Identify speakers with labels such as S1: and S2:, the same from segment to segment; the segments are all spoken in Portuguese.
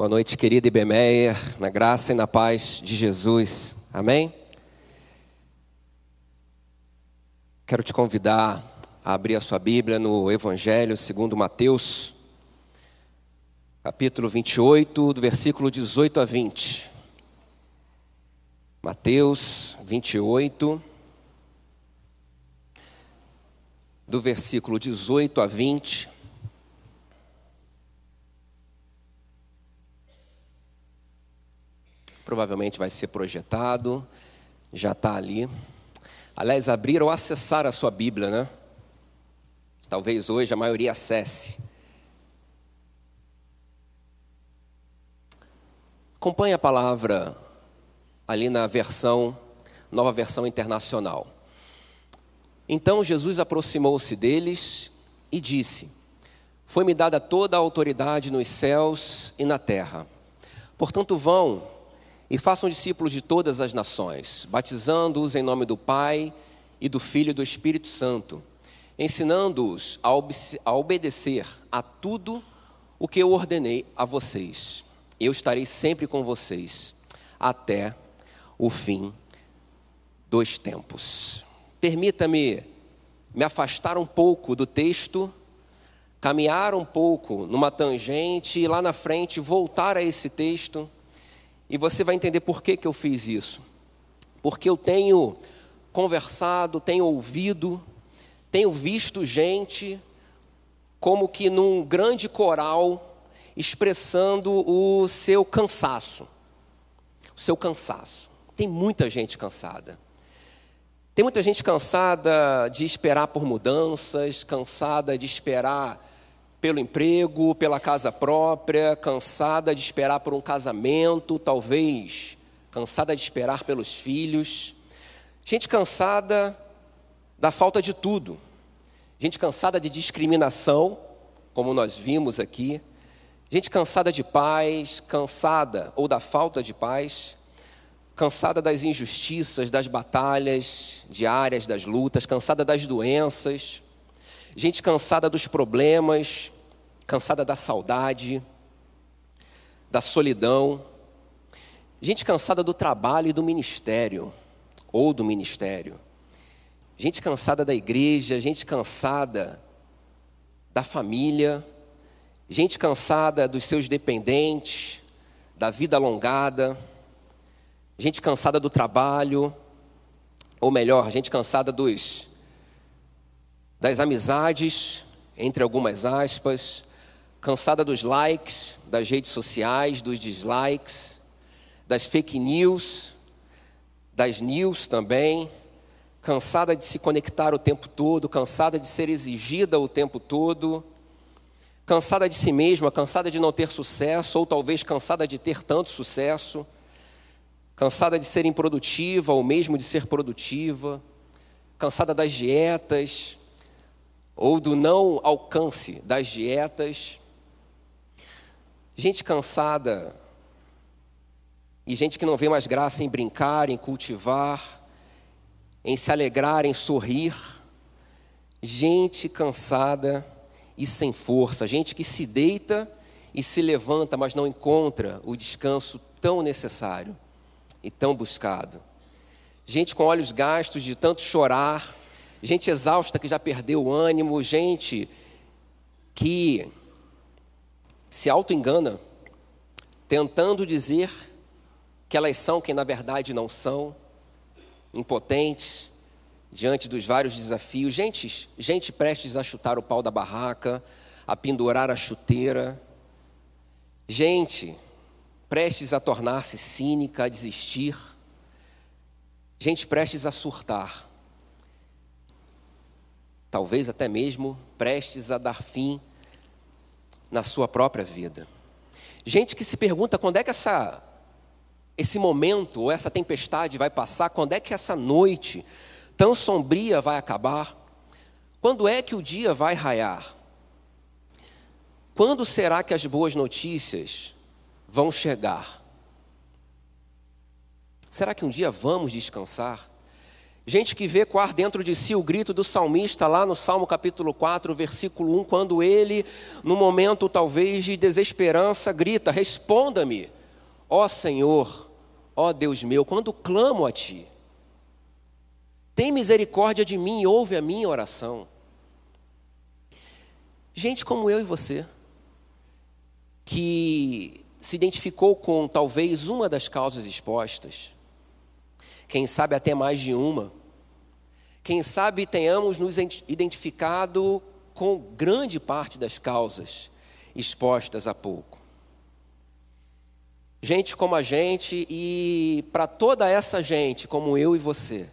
S1: Boa noite, querida Ibemeyer, na graça e na paz de Jesus. Amém? Quero te convidar a abrir a sua Bíblia no Evangelho segundo Mateus, capítulo 28, do versículo 18 a 20. Mateus 28, do versículo 18 a 20. Provavelmente vai ser projetado, já está ali. Aliás, abrir ou acessar a sua Bíblia, né? Talvez hoje a maioria acesse. Acompanhe a palavra ali na versão, nova versão internacional. Então Jesus aproximou-se deles e disse: Foi-me dada toda a autoridade nos céus e na terra. Portanto, vão e façam discípulos de todas as nações, batizando-os em nome do Pai e do Filho e do Espírito Santo, ensinando-os a, ob a obedecer a tudo o que eu ordenei a vocês. Eu estarei sempre com vocês até o fim dos tempos. Permita-me me afastar um pouco do texto, caminhar um pouco numa tangente e lá na frente voltar a esse texto e você vai entender por que, que eu fiz isso. Porque eu tenho conversado, tenho ouvido, tenho visto gente como que num grande coral expressando o seu cansaço. O seu cansaço. Tem muita gente cansada. Tem muita gente cansada de esperar por mudanças, cansada de esperar pelo emprego, pela casa própria, cansada de esperar por um casamento, talvez cansada de esperar pelos filhos. Gente cansada da falta de tudo. Gente cansada de discriminação, como nós vimos aqui. Gente cansada de paz, cansada ou da falta de paz, cansada das injustiças, das batalhas diárias, das lutas, cansada das doenças gente cansada dos problemas, cansada da saudade, da solidão, gente cansada do trabalho e do ministério, ou do ministério, gente cansada da igreja, gente cansada da família, gente cansada dos seus dependentes, da vida alongada, gente cansada do trabalho, ou melhor, gente cansada dos das amizades, entre algumas aspas, cansada dos likes, das redes sociais, dos dislikes, das fake news, das news também, cansada de se conectar o tempo todo, cansada de ser exigida o tempo todo, cansada de si mesma, cansada de não ter sucesso, ou talvez cansada de ter tanto sucesso, cansada de ser improdutiva ou mesmo de ser produtiva, cansada das dietas, ou do não alcance das dietas. Gente cansada e gente que não vê mais graça em brincar, em cultivar, em se alegrar, em sorrir. Gente cansada e sem força, gente que se deita e se levanta, mas não encontra o descanso tão necessário e tão buscado. Gente com olhos gastos de tanto chorar, gente exausta que já perdeu o ânimo, gente que se auto-engana, tentando dizer que elas são quem na verdade não são, impotentes diante dos vários desafios, gente, gente prestes a chutar o pau da barraca, a pendurar a chuteira, gente prestes a tornar-se cínica, a desistir, gente prestes a surtar talvez até mesmo prestes a dar fim na sua própria vida. Gente que se pergunta quando é que essa esse momento ou essa tempestade vai passar, quando é que essa noite tão sombria vai acabar? Quando é que o dia vai raiar? Quando será que as boas notícias vão chegar? Será que um dia vamos descansar? Gente que vê coar dentro de si o grito do salmista lá no Salmo capítulo 4, versículo 1, quando ele, no momento talvez de desesperança, grita: Responda-me, ó Senhor, ó Deus meu, quando clamo a Ti. Tem misericórdia de mim e ouve a minha oração. Gente como eu e você, que se identificou com talvez uma das causas expostas, quem sabe até mais de uma, quem sabe tenhamos nos identificado com grande parte das causas expostas há pouco. Gente como a gente e para toda essa gente, como eu e você,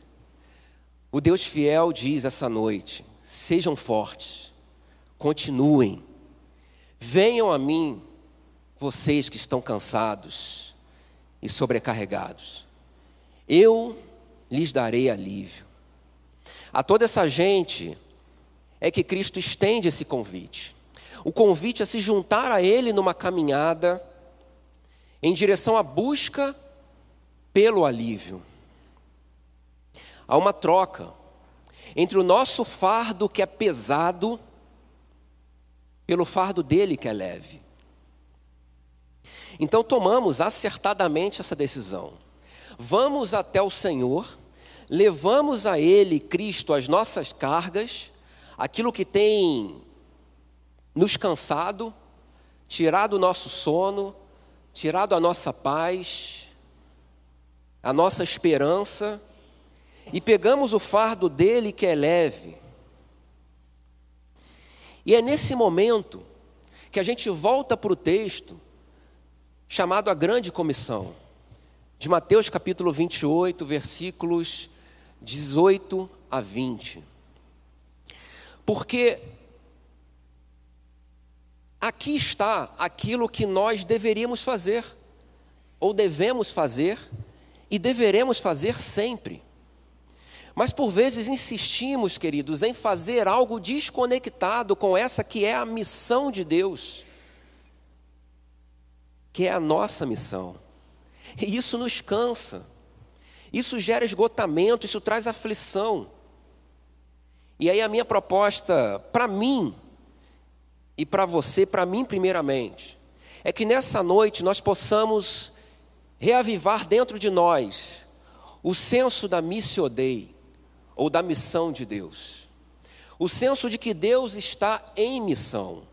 S1: o Deus fiel diz essa noite: sejam fortes, continuem, venham a mim, vocês que estão cansados e sobrecarregados, eu lhes darei alívio. A toda essa gente é que Cristo estende esse convite. O convite a se juntar a Ele numa caminhada em direção à busca pelo alívio. Há uma troca entre o nosso fardo que é pesado pelo fardo dele que é leve. Então tomamos acertadamente essa decisão. Vamos até o Senhor, levamos a Ele, Cristo, as nossas cargas, aquilo que tem nos cansado, tirado o nosso sono, tirado a nossa paz, a nossa esperança, e pegamos o fardo dele que é leve. E é nesse momento que a gente volta para o texto chamado a Grande Comissão, de Mateus capítulo 28, versículos 18 a 20. Porque aqui está aquilo que nós deveríamos fazer, ou devemos fazer, e deveremos fazer sempre. Mas por vezes insistimos, queridos, em fazer algo desconectado com essa que é a missão de Deus que é a nossa missão. E isso nos cansa, isso gera esgotamento, isso traz aflição. E aí a minha proposta para mim e para você, para mim primeiramente, é que nessa noite nós possamos reavivar dentro de nós o senso da missio Dei, ou da missão de Deus. O senso de que Deus está em missão.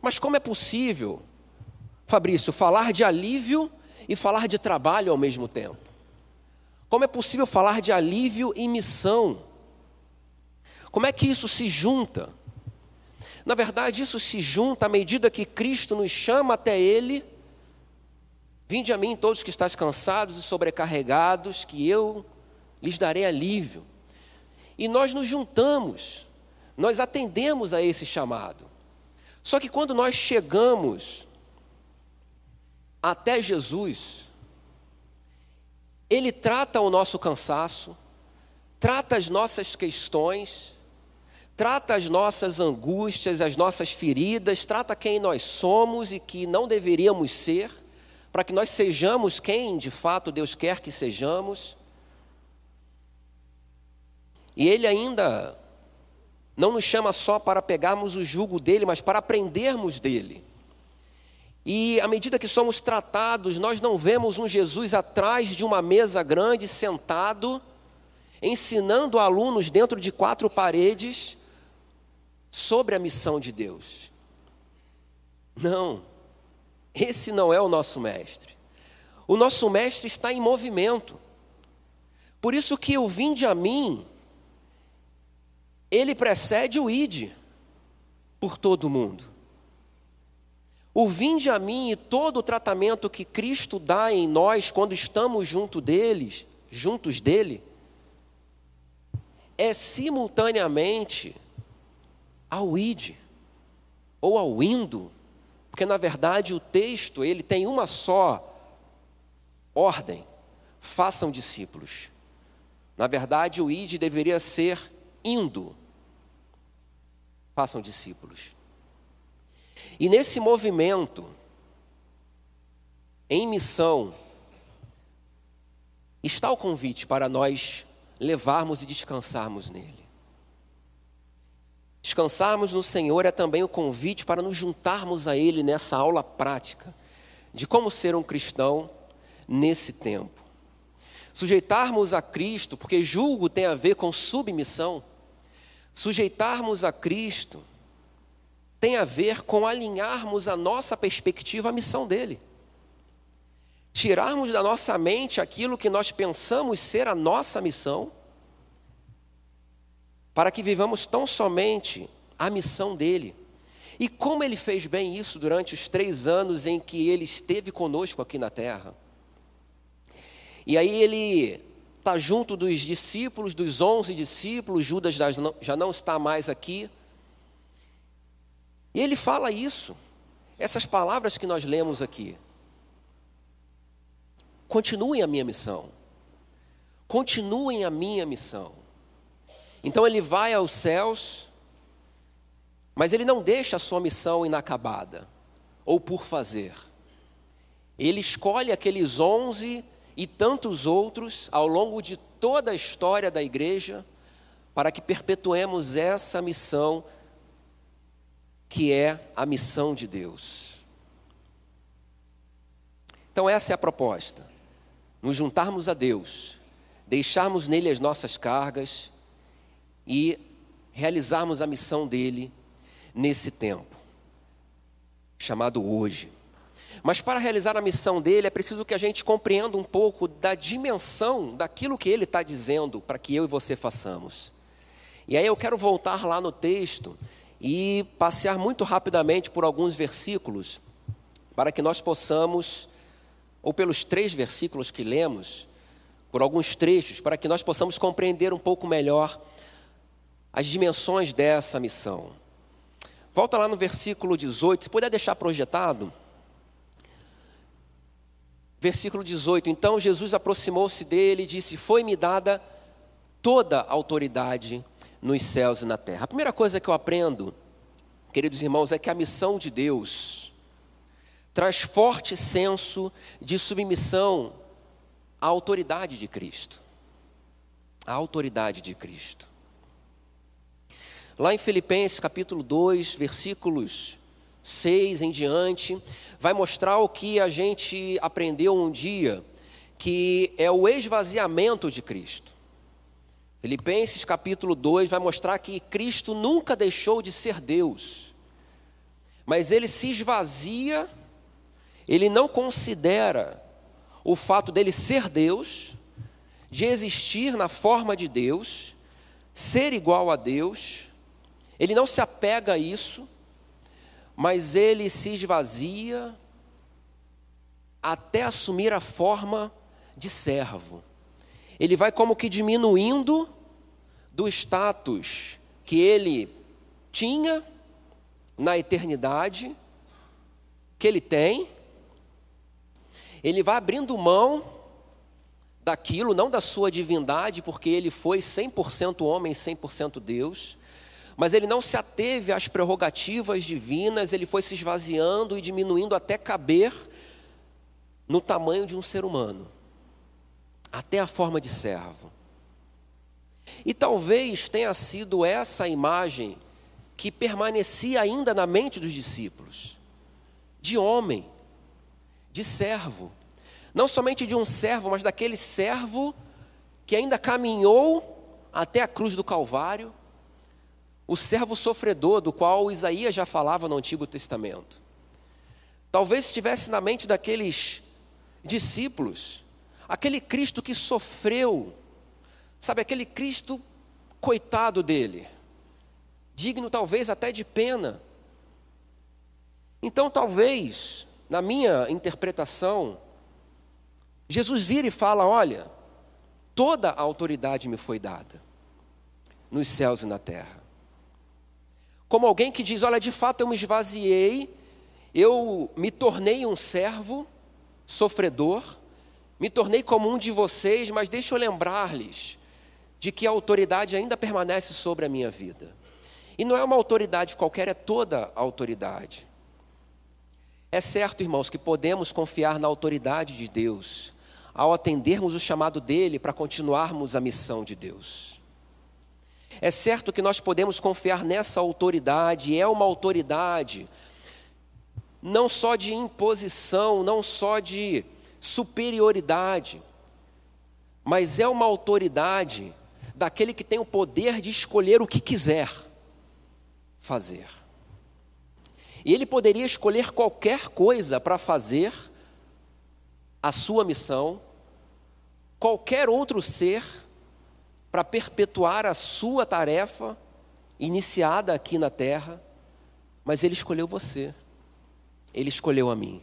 S1: Mas como é possível, Fabrício, falar de alívio e falar de trabalho ao mesmo tempo? Como é possível falar de alívio e missão? Como é que isso se junta? Na verdade, isso se junta à medida que Cristo nos chama até Ele. Vinde a mim todos que estáis cansados e sobrecarregados, que eu lhes darei alívio. E nós nos juntamos, nós atendemos a esse chamado. Só que quando nós chegamos até Jesus, Ele trata o nosso cansaço, trata as nossas questões, trata as nossas angústias, as nossas feridas, trata quem nós somos e que não deveríamos ser, para que nós sejamos quem de fato Deus quer que sejamos. E Ele ainda não nos chama só para pegarmos o jugo dele, mas para aprendermos dele. E à medida que somos tratados, nós não vemos um Jesus atrás de uma mesa grande, sentado, ensinando alunos dentro de quatro paredes sobre a missão de Deus. Não, esse não é o nosso mestre. O nosso mestre está em movimento. Por isso que o vinde a mim ele precede o ide por todo mundo. O vinde a mim e todo o tratamento que Cristo dá em nós quando estamos junto deles, juntos dele, é simultaneamente ao ide ou ao indo, porque na verdade o texto ele tem uma só ordem: façam discípulos. Na verdade, o ide deveria ser indo, façam discípulos. E nesse movimento, em missão, está o convite para nós levarmos e descansarmos nele. Descansarmos no Senhor é também o convite para nos juntarmos a Ele nessa aula prática de como ser um cristão nesse tempo. Sujeitarmos a Cristo, porque julgo tem a ver com submissão, sujeitarmos a Cristo tem a ver com alinharmos a nossa perspectiva à missão dele. Tirarmos da nossa mente aquilo que nós pensamos ser a nossa missão, para que vivamos tão somente a missão dele. E como ele fez bem isso durante os três anos em que ele esteve conosco aqui na terra. E aí ele está junto dos discípulos, dos onze discípulos, Judas já não está mais aqui. E ele fala isso, essas palavras que nós lemos aqui. Continuem a minha missão. Continuem a minha missão. Então ele vai aos céus, mas ele não deixa a sua missão inacabada ou por fazer. Ele escolhe aqueles onze e tantos outros ao longo de toda a história da igreja para que perpetuemos essa missão que é a missão de Deus. Então, essa é a proposta: nos juntarmos a Deus, deixarmos nele as nossas cargas e realizarmos a missão dele nesse tempo, chamado hoje. Mas para realizar a missão dele é preciso que a gente compreenda um pouco da dimensão daquilo que ele está dizendo para que eu e você façamos. E aí eu quero voltar lá no texto e passear muito rapidamente por alguns versículos, para que nós possamos, ou pelos três versículos que lemos, por alguns trechos, para que nós possamos compreender um pouco melhor as dimensões dessa missão. Volta lá no versículo 18, se puder deixar projetado. Versículo 18: Então Jesus aproximou-se dele e disse: Foi-me dada toda a autoridade nos céus e na terra. A primeira coisa que eu aprendo, queridos irmãos, é que a missão de Deus traz forte senso de submissão à autoridade de Cristo. A autoridade de Cristo. Lá em Filipenses capítulo 2, versículos 6 em diante, vai mostrar o que a gente aprendeu um dia, que é o esvaziamento de Cristo. Filipenses capítulo 2 vai mostrar que Cristo nunca deixou de ser Deus, mas ele se esvazia, ele não considera o fato dele ser Deus, de existir na forma de Deus, ser igual a Deus, ele não se apega a isso, mas ele se esvazia até assumir a forma de servo. Ele vai como que diminuindo do status que ele tinha na eternidade, que ele tem, ele vai abrindo mão daquilo, não da sua divindade, porque ele foi 100% homem, 100% Deus, mas ele não se ateve às prerrogativas divinas, ele foi se esvaziando e diminuindo até caber no tamanho de um ser humano, até a forma de servo. E talvez tenha sido essa imagem que permanecia ainda na mente dos discípulos, de homem, de servo, não somente de um servo, mas daquele servo que ainda caminhou até a cruz do Calvário, o servo sofredor do qual Isaías já falava no Antigo Testamento. Talvez estivesse na mente daqueles discípulos, aquele Cristo que sofreu Sabe, aquele Cristo coitado dele, digno talvez até de pena. Então, talvez, na minha interpretação, Jesus vira e fala: Olha, toda a autoridade me foi dada, nos céus e na terra. Como alguém que diz: Olha, de fato eu me esvaziei, eu me tornei um servo sofredor, me tornei como um de vocês, mas deixa eu lembrar-lhes de que a autoridade ainda permanece sobre a minha vida. E não é uma autoridade qualquer, é toda a autoridade. É certo, irmãos, que podemos confiar na autoridade de Deus, ao atendermos o chamado dele para continuarmos a missão de Deus. É certo que nós podemos confiar nessa autoridade, é uma autoridade não só de imposição, não só de superioridade, mas é uma autoridade daquele que tem o poder de escolher o que quiser fazer. E ele poderia escolher qualquer coisa para fazer a sua missão, qualquer outro ser para perpetuar a sua tarefa iniciada aqui na terra, mas ele escolheu você. Ele escolheu a mim.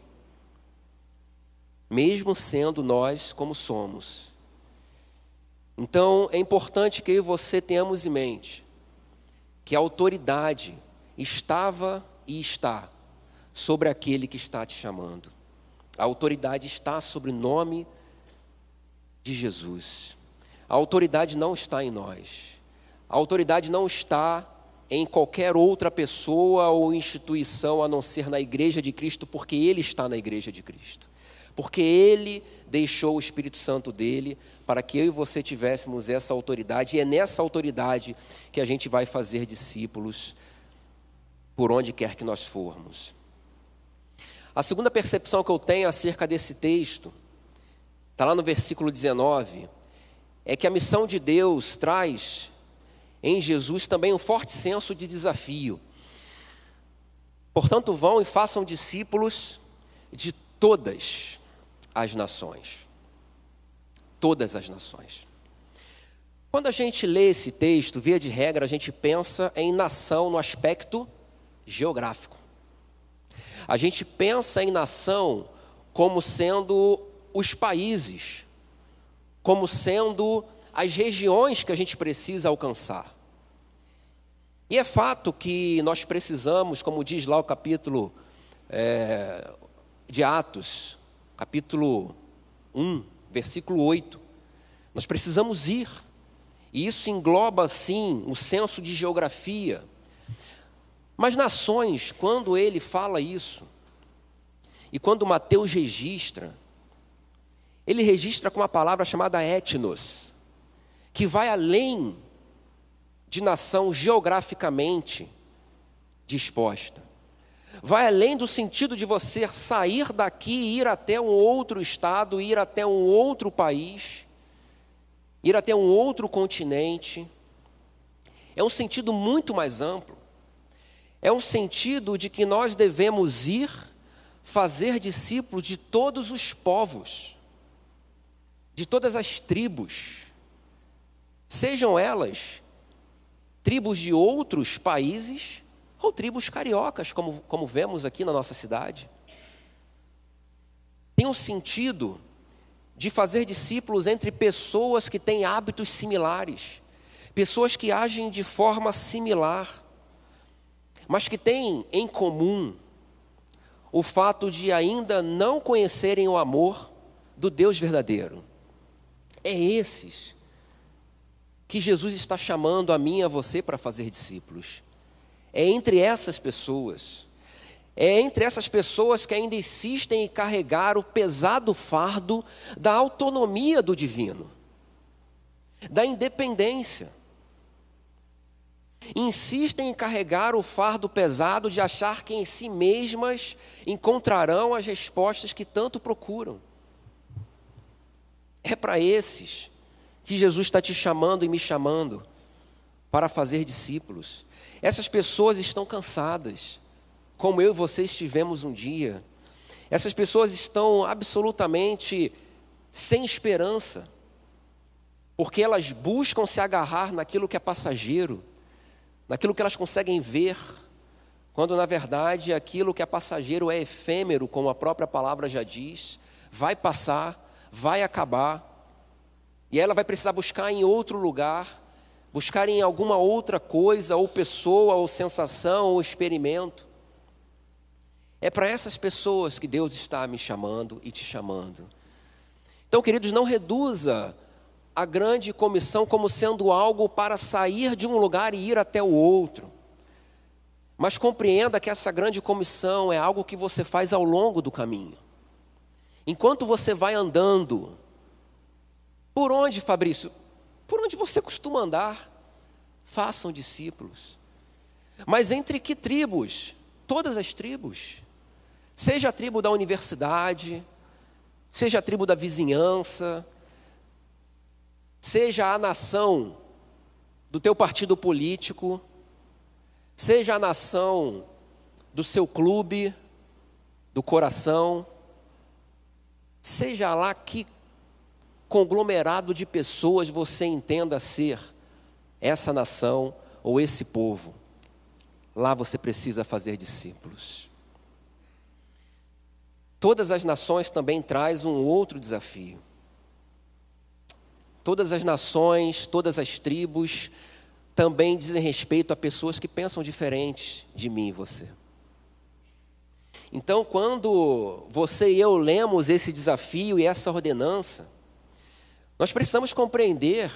S1: Mesmo sendo nós como somos. Então, é importante que eu e você tenhamos em mente que a autoridade estava e está sobre aquele que está te chamando. A autoridade está sobre o nome de Jesus. A autoridade não está em nós. A autoridade não está em qualquer outra pessoa ou instituição a não ser na igreja de Cristo, porque Ele está na igreja de Cristo. Porque Ele deixou o Espírito Santo dele para que eu e você tivéssemos essa autoridade, e é nessa autoridade que a gente vai fazer discípulos por onde quer que nós formos. A segunda percepção que eu tenho acerca desse texto, está lá no versículo 19, é que a missão de Deus traz em Jesus também um forte senso de desafio. Portanto, vão e façam discípulos de todas as nações. Todas as nações. Quando a gente lê esse texto, via de regra, a gente pensa em nação no aspecto geográfico. A gente pensa em nação como sendo os países, como sendo as regiões que a gente precisa alcançar. E é fato que nós precisamos, como diz lá o capítulo é, de Atos, capítulo 1, versículo 8, nós precisamos ir. E isso engloba, sim, o senso de geografia, mas nações, quando ele fala isso, e quando Mateus registra, ele registra com uma palavra chamada etnos, que vai além de nação geograficamente disposta. Vai além do sentido de você sair daqui e ir até um outro estado, ir até um outro país, ir até um outro continente. É um sentido muito mais amplo. É um sentido de que nós devemos ir fazer discípulos de todos os povos, de todas as tribos, sejam elas tribos de outros países ou tribos cariocas, como, como vemos aqui na nossa cidade. Tem um sentido de fazer discípulos entre pessoas que têm hábitos similares, pessoas que agem de forma similar mas que têm em comum o fato de ainda não conhecerem o amor do Deus verdadeiro. É esses que Jesus está chamando a mim e a você para fazer discípulos. É entre essas pessoas, é entre essas pessoas que ainda insistem em carregar o pesado fardo da autonomia do divino, da independência insistem em carregar o fardo pesado de achar que em si mesmas encontrarão as respostas que tanto procuram. É para esses que Jesus está te chamando e me chamando para fazer discípulos. Essas pessoas estão cansadas, como eu e você estivemos um dia. Essas pessoas estão absolutamente sem esperança, porque elas buscam se agarrar naquilo que é passageiro naquilo que elas conseguem ver, quando na verdade aquilo que é passageiro é efêmero, como a própria palavra já diz, vai passar, vai acabar, e ela vai precisar buscar em outro lugar, buscar em alguma outra coisa, ou pessoa, ou sensação, ou experimento. É para essas pessoas que Deus está me chamando e te chamando. Então, queridos, não reduza a grande comissão como sendo algo para sair de um lugar e ir até o outro. Mas compreenda que essa grande comissão é algo que você faz ao longo do caminho. Enquanto você vai andando Por onde, Fabrício? Por onde você costuma andar? Façam discípulos. Mas entre que tribos? Todas as tribos. Seja a tribo da universidade, seja a tribo da vizinhança, seja a nação do teu partido político, seja a nação do seu clube, do coração, seja lá que conglomerado de pessoas você entenda ser essa nação ou esse povo, lá você precisa fazer discípulos. Todas as nações também traz um outro desafio. Todas as nações, todas as tribos também dizem respeito a pessoas que pensam diferentes de mim e você. Então, quando você e eu lemos esse desafio e essa ordenança, nós precisamos compreender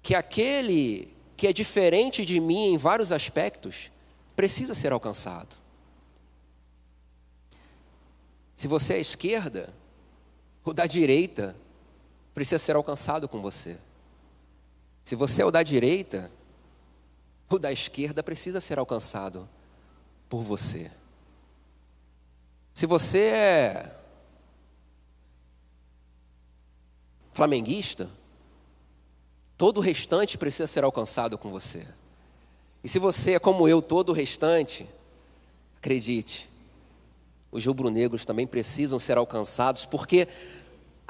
S1: que aquele que é diferente de mim em vários aspectos precisa ser alcançado. Se você é esquerda, o da direita precisa ser alcançado com você. Se você é o da direita, o da esquerda precisa ser alcançado por você. Se você é flamenguista, todo o restante precisa ser alcançado com você. E se você é como eu, todo o restante, acredite, os rubro-negros também precisam ser alcançados, porque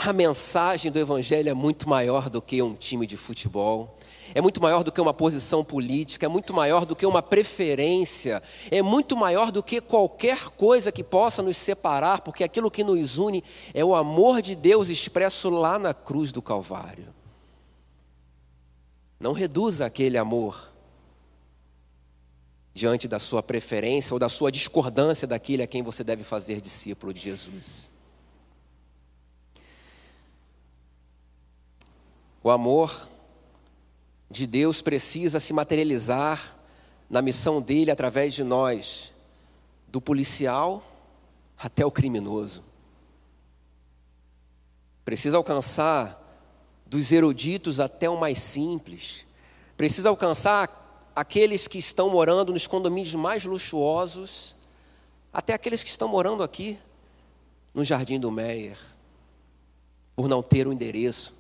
S1: a mensagem do Evangelho é muito maior do que um time de futebol, é muito maior do que uma posição política, é muito maior do que uma preferência, é muito maior do que qualquer coisa que possa nos separar, porque aquilo que nos une é o amor de Deus expresso lá na cruz do Calvário. Não reduza aquele amor diante da sua preferência ou da sua discordância daquele a quem você deve fazer discípulo de Jesus. O amor de Deus precisa se materializar na missão dele através de nós, do policial até o criminoso. Precisa alcançar dos eruditos até o mais simples. Precisa alcançar aqueles que estão morando nos condomínios mais luxuosos, até aqueles que estão morando aqui no Jardim do Meier, por não ter o um endereço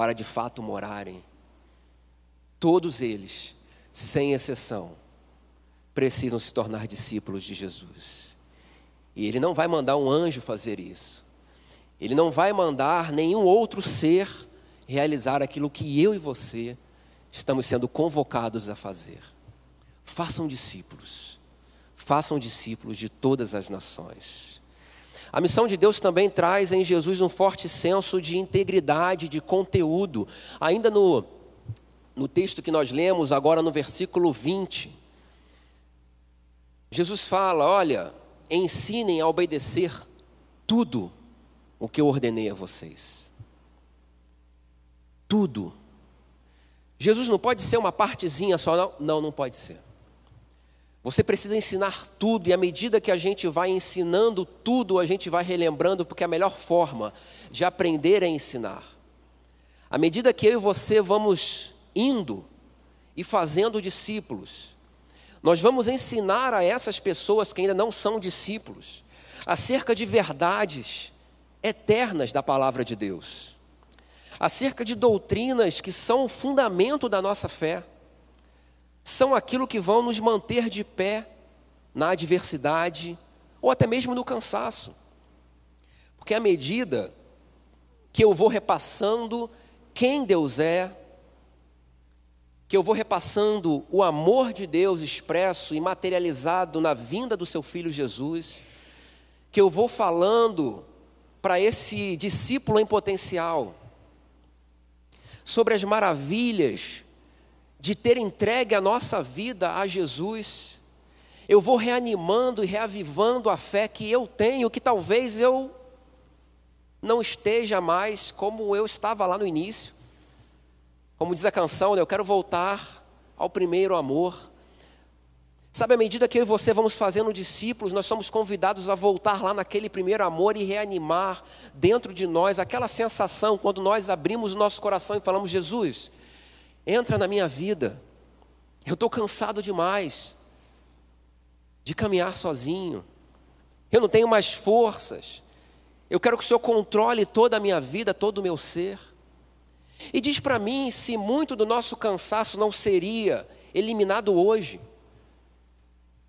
S1: para de fato morarem. Todos eles, sem exceção, precisam se tornar discípulos de Jesus. E Ele não vai mandar um anjo fazer isso. Ele não vai mandar nenhum outro ser realizar aquilo que eu e você estamos sendo convocados a fazer. Façam discípulos. Façam discípulos de todas as nações. A missão de Deus também traz em Jesus um forte senso de integridade, de conteúdo. Ainda no, no texto que nós lemos, agora no versículo 20, Jesus fala: Olha, ensinem a obedecer tudo o que eu ordenei a vocês. Tudo. Jesus não pode ser uma partezinha só, não? Não, não pode ser. Você precisa ensinar tudo, e à medida que a gente vai ensinando tudo, a gente vai relembrando, porque é a melhor forma de aprender é ensinar. À medida que eu e você vamos indo e fazendo discípulos, nós vamos ensinar a essas pessoas que ainda não são discípulos acerca de verdades eternas da palavra de Deus, acerca de doutrinas que são o fundamento da nossa fé são aquilo que vão nos manter de pé na adversidade ou até mesmo no cansaço. Porque à medida que eu vou repassando quem Deus é, que eu vou repassando o amor de Deus expresso e materializado na vinda do seu filho Jesus, que eu vou falando para esse discípulo em potencial sobre as maravilhas de ter entregue a nossa vida a Jesus, eu vou reanimando e reavivando a fé que eu tenho, que talvez eu não esteja mais como eu estava lá no início. Como diz a canção, né, eu quero voltar ao primeiro amor. Sabe, à medida que eu e você vamos fazendo discípulos, nós somos convidados a voltar lá naquele primeiro amor e reanimar dentro de nós aquela sensação quando nós abrimos o nosso coração e falamos: Jesus, entra na minha vida. Eu estou cansado demais de caminhar sozinho. Eu não tenho mais forças. Eu quero que o Senhor controle toda a minha vida, todo o meu ser. E diz para mim se muito do nosso cansaço não seria eliminado hoje.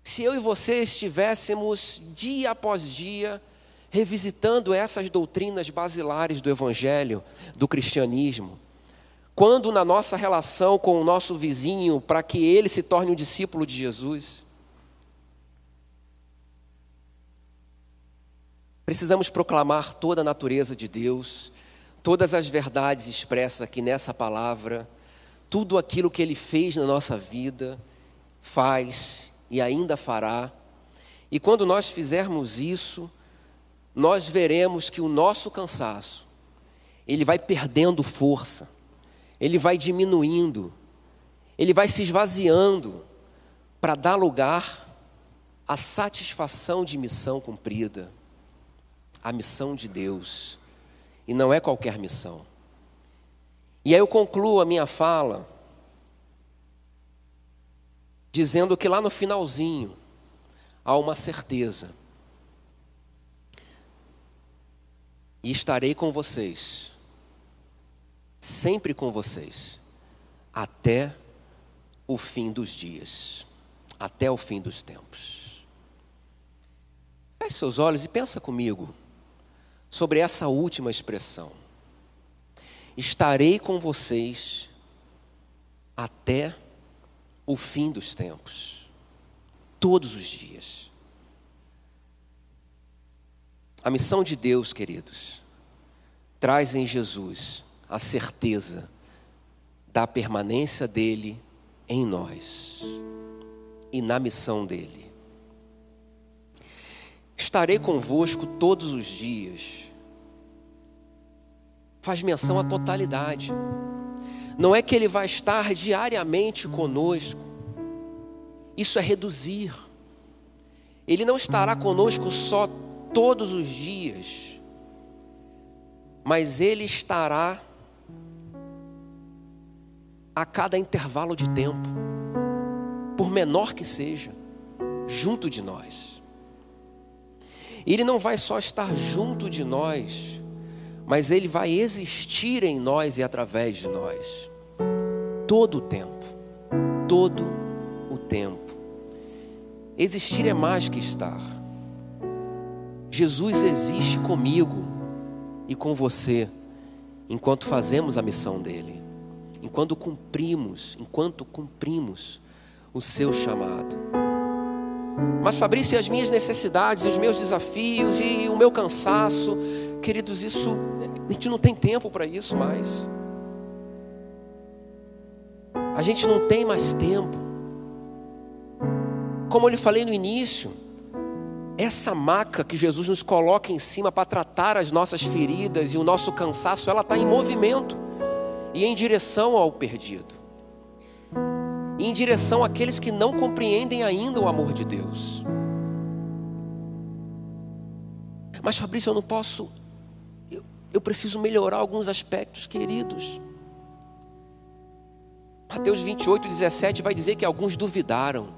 S1: Se eu e você estivéssemos dia após dia revisitando essas doutrinas basilares do Evangelho, do cristianismo, quando na nossa relação com o nosso vizinho, para que ele se torne um discípulo de Jesus, precisamos proclamar toda a natureza de Deus, todas as verdades expressas aqui nessa palavra, tudo aquilo que ele fez na nossa vida, faz e ainda fará. E quando nós fizermos isso, nós veremos que o nosso cansaço, ele vai perdendo força, ele vai diminuindo, ele vai se esvaziando para dar lugar à satisfação de missão cumprida, a missão de Deus, e não é qualquer missão. E aí eu concluo a minha fala dizendo que lá no finalzinho há uma certeza. E estarei com vocês, sempre com vocês, até o fim dos dias, até o fim dos tempos. Feche seus olhos e pensa comigo sobre essa última expressão. Estarei com vocês até o fim dos tempos, todos os dias. A missão de Deus, queridos, traz em Jesus a certeza da permanência dele em nós e na missão dele. Estarei convosco todos os dias. Faz menção à totalidade. Não é que Ele vai estar diariamente conosco, isso é reduzir. Ele não estará conosco só todos os dias, mas Ele estará a cada intervalo de tempo, por menor que seja, junto de nós. Ele não vai só estar junto de nós, mas Ele vai existir em nós e através de nós, todo o tempo, todo o tempo. Existir é mais que estar. Jesus existe comigo e com você, enquanto fazemos a missão dele, enquanto cumprimos, enquanto cumprimos o seu chamado. Mas Fabrício, e as minhas necessidades, os meus desafios e o meu cansaço, queridos, isso a gente não tem tempo para isso mais. A gente não tem mais tempo. Como eu lhe falei no início, essa maca que Jesus nos coloca em cima para tratar as nossas feridas e o nosso cansaço, ela está em movimento e em direção ao perdido, e em direção àqueles que não compreendem ainda o amor de Deus. Mas Fabrício, eu não posso eu preciso melhorar alguns aspectos, queridos. Mateus 28, 17 vai dizer que alguns duvidaram.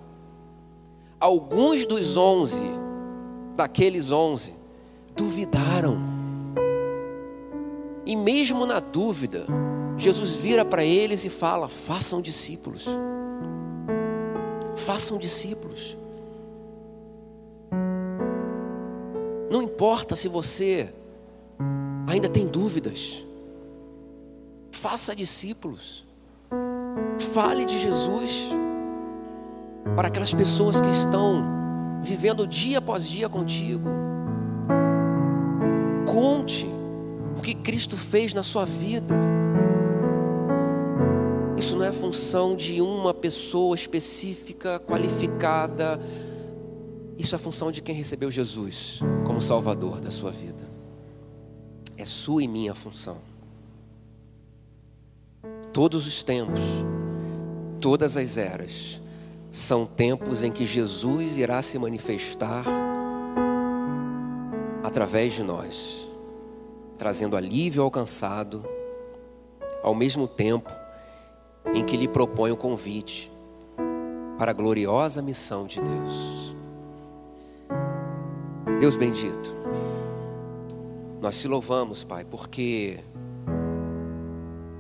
S1: Alguns dos onze, daqueles onze, duvidaram. E mesmo na dúvida, Jesus vira para eles e fala: façam discípulos. Façam discípulos. Não importa se você ainda tem dúvidas, faça discípulos, fale de Jesus para aquelas pessoas que estão vivendo dia após dia contigo. Conte o que Cristo fez na sua vida. Isso não é função de uma pessoa específica, qualificada. Isso é função de quem recebeu Jesus como Salvador da sua vida. É sua e minha função. Todos os tempos, todas as eras, são tempos em que Jesus irá se manifestar através de nós, trazendo alívio ao cansado, ao mesmo tempo em que lhe propõe o convite para a gloriosa missão de Deus. Deus bendito, nós te louvamos, Pai, porque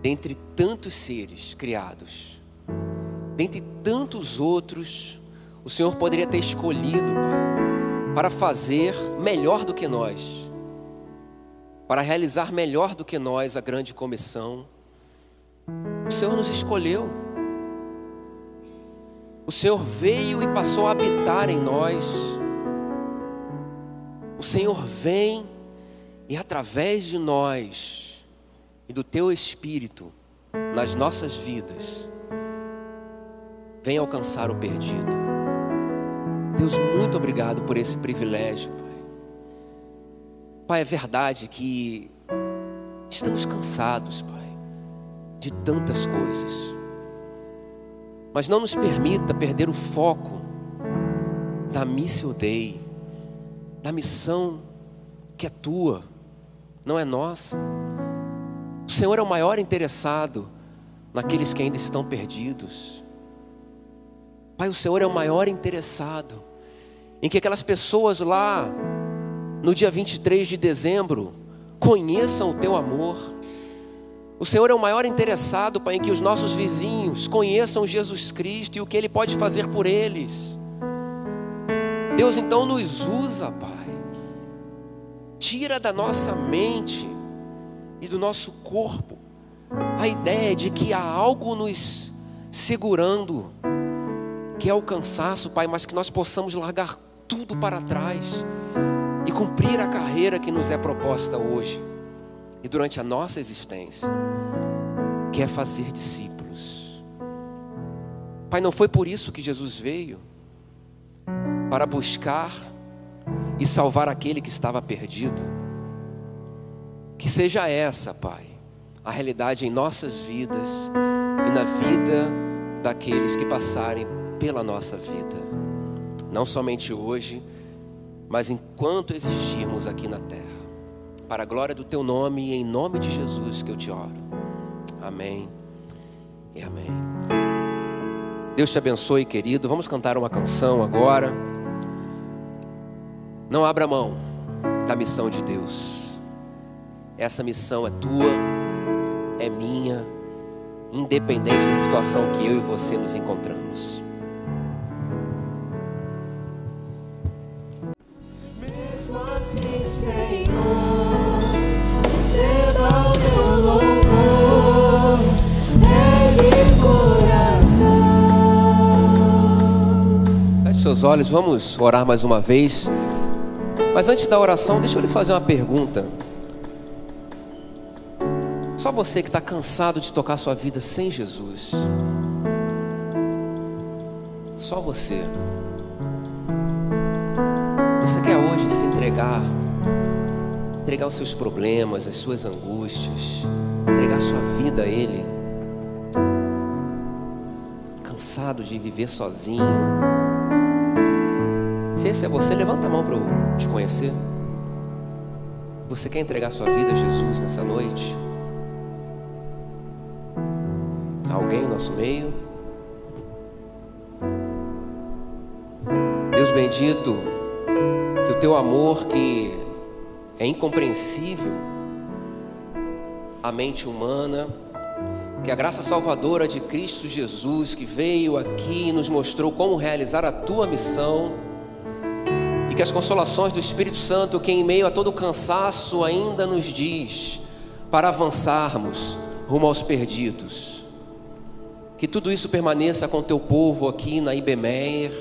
S1: dentre tantos seres criados, dentre tantos outros, o Senhor poderia ter escolhido, Pai, para fazer melhor do que nós, para realizar melhor do que nós a grande comissão. O Senhor nos escolheu. O Senhor veio e passou a habitar em nós. O Senhor vem e através de nós e do teu espírito nas nossas vidas, vem alcançar o perdido. Deus, muito obrigado por esse privilégio, Pai. Pai, é verdade que estamos cansados, Pai, de tantas coisas. Mas não nos permita perder o foco da missão Dei, da missão que é tua, não é nossa. O Senhor é o maior interessado naqueles que ainda estão perdidos. Pai, o Senhor é o maior interessado em que aquelas pessoas lá, no dia 23 de dezembro, conheçam o teu amor. O Senhor é o maior interessado, Pai, em que os nossos vizinhos conheçam Jesus Cristo e o que Ele pode fazer por eles. Deus então nos usa, Pai. Tira da nossa mente e do nosso corpo a ideia de que há algo nos segurando que é o cansaço, Pai, mas que nós possamos largar tudo para trás e cumprir a carreira que nos é proposta hoje e durante a nossa existência, que é fazer discípulos. Pai, não foi por isso que Jesus veio para buscar e salvar aquele que estava perdido. Que seja essa, Pai, a realidade em nossas vidas e na vida daqueles que passarem pela nossa vida, não somente hoje, mas enquanto existirmos aqui na terra. Para a glória do teu nome e em nome de Jesus que eu te oro. Amém e amém. Deus te abençoe, querido. Vamos cantar uma canção agora. Não abra mão da missão de Deus. Essa missão é tua, é minha, independente da situação que eu e você nos encontramos. Seus olhos, vamos orar mais uma vez. Mas antes da oração, deixa eu lhe fazer uma pergunta. Só você que está cansado de tocar sua vida sem Jesus. Só você. Você quer hoje se entregar, entregar os seus problemas, as suas angústias, entregar sua vida a Ele. Cansado de viver sozinho se é você, levanta a mão para eu te conhecer. Você quer entregar sua vida a Jesus nessa noite? Alguém no nosso meio? Deus bendito, que o teu amor que é incompreensível à mente humana, que a graça salvadora de Cristo Jesus, que veio aqui e nos mostrou como realizar a tua missão, que as consolações do Espírito Santo, que em meio a todo cansaço ainda nos diz para avançarmos rumo aos perdidos. Que tudo isso permaneça com o teu povo aqui na Ibemer,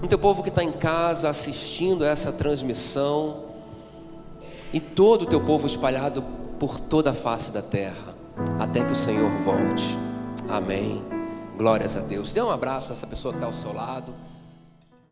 S1: com o teu povo que está em casa assistindo a essa transmissão, e todo o teu povo espalhado por toda a face da terra, até que o Senhor volte. Amém. Glórias a Deus. Dê um abraço a essa pessoa que está ao seu lado.